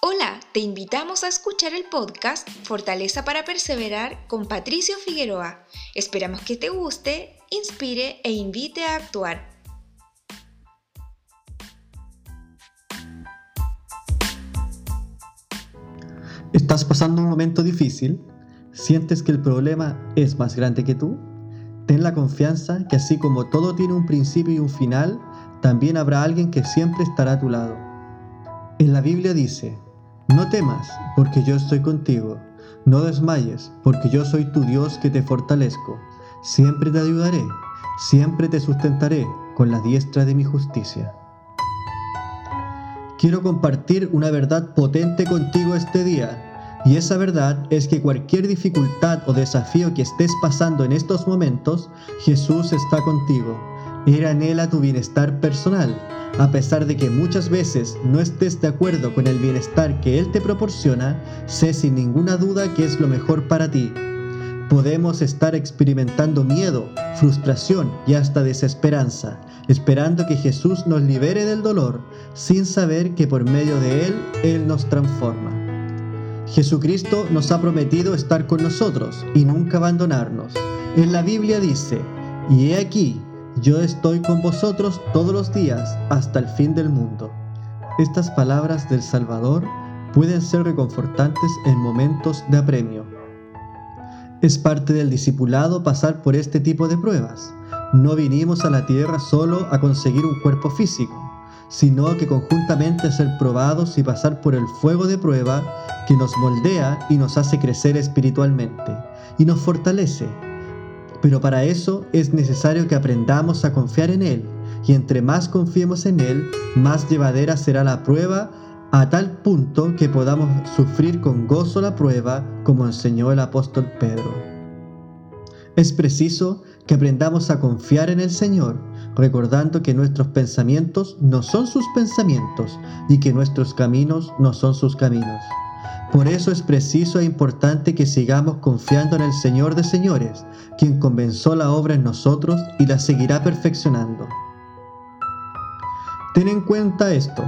Hola, te invitamos a escuchar el podcast Fortaleza para Perseverar con Patricio Figueroa. Esperamos que te guste, inspire e invite a actuar. ¿Estás pasando un momento difícil? ¿Sientes que el problema es más grande que tú? Ten la confianza que así como todo tiene un principio y un final, también habrá alguien que siempre estará a tu lado. En la Biblia dice, no temas, porque yo estoy contigo. No desmayes, porque yo soy tu Dios que te fortalezco. Siempre te ayudaré, siempre te sustentaré con la diestra de mi justicia. Quiero compartir una verdad potente contigo este día y esa verdad es que cualquier dificultad o desafío que estés pasando en estos momentos, Jesús está contigo. Él anhela tu bienestar personal, a pesar de que muchas veces no estés de acuerdo con el bienestar que Él te proporciona, sé sin ninguna duda que es lo mejor para ti. Podemos estar experimentando miedo, frustración y hasta desesperanza, esperando que Jesús nos libere del dolor, sin saber que por medio de Él, Él nos transforma. Jesucristo nos ha prometido estar con nosotros y nunca abandonarnos. En la Biblia dice, y he aquí, yo estoy con vosotros todos los días hasta el fin del mundo. Estas palabras del Salvador pueden ser reconfortantes en momentos de apremio. Es parte del discipulado pasar por este tipo de pruebas. No vinimos a la tierra solo a conseguir un cuerpo físico sino que conjuntamente ser probados y pasar por el fuego de prueba que nos moldea y nos hace crecer espiritualmente y nos fortalece. Pero para eso es necesario que aprendamos a confiar en Él y entre más confiemos en Él, más llevadera será la prueba a tal punto que podamos sufrir con gozo la prueba como enseñó el apóstol Pedro. Es preciso que aprendamos a confiar en el Señor recordando que nuestros pensamientos no son sus pensamientos y que nuestros caminos no son sus caminos. Por eso es preciso e importante que sigamos confiando en el Señor de señores, quien comenzó la obra en nosotros y la seguirá perfeccionando. Ten en cuenta esto.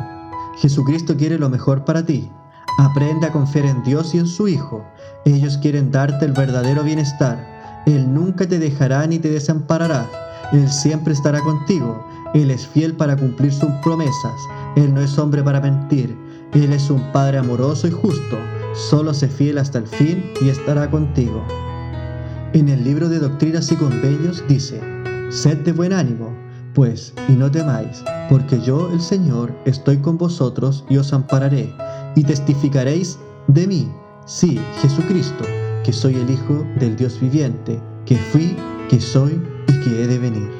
Jesucristo quiere lo mejor para ti. Aprende a confiar en Dios y en su Hijo. Ellos quieren darte el verdadero bienestar. Él nunca te dejará ni te desamparará él siempre estará contigo. Él es fiel para cumplir sus promesas. Él no es hombre para mentir. Él es un Padre amoroso y justo. Solo sé fiel hasta el fin y estará contigo. En el libro de Doctrinas y Convenios dice, Sed de buen ánimo, pues, y no temáis, porque yo, el Señor, estoy con vosotros y os ampararé, y testificaréis de mí, sí, Jesucristo, que soy el Hijo del Dios viviente, que fui, que soy que he de venir.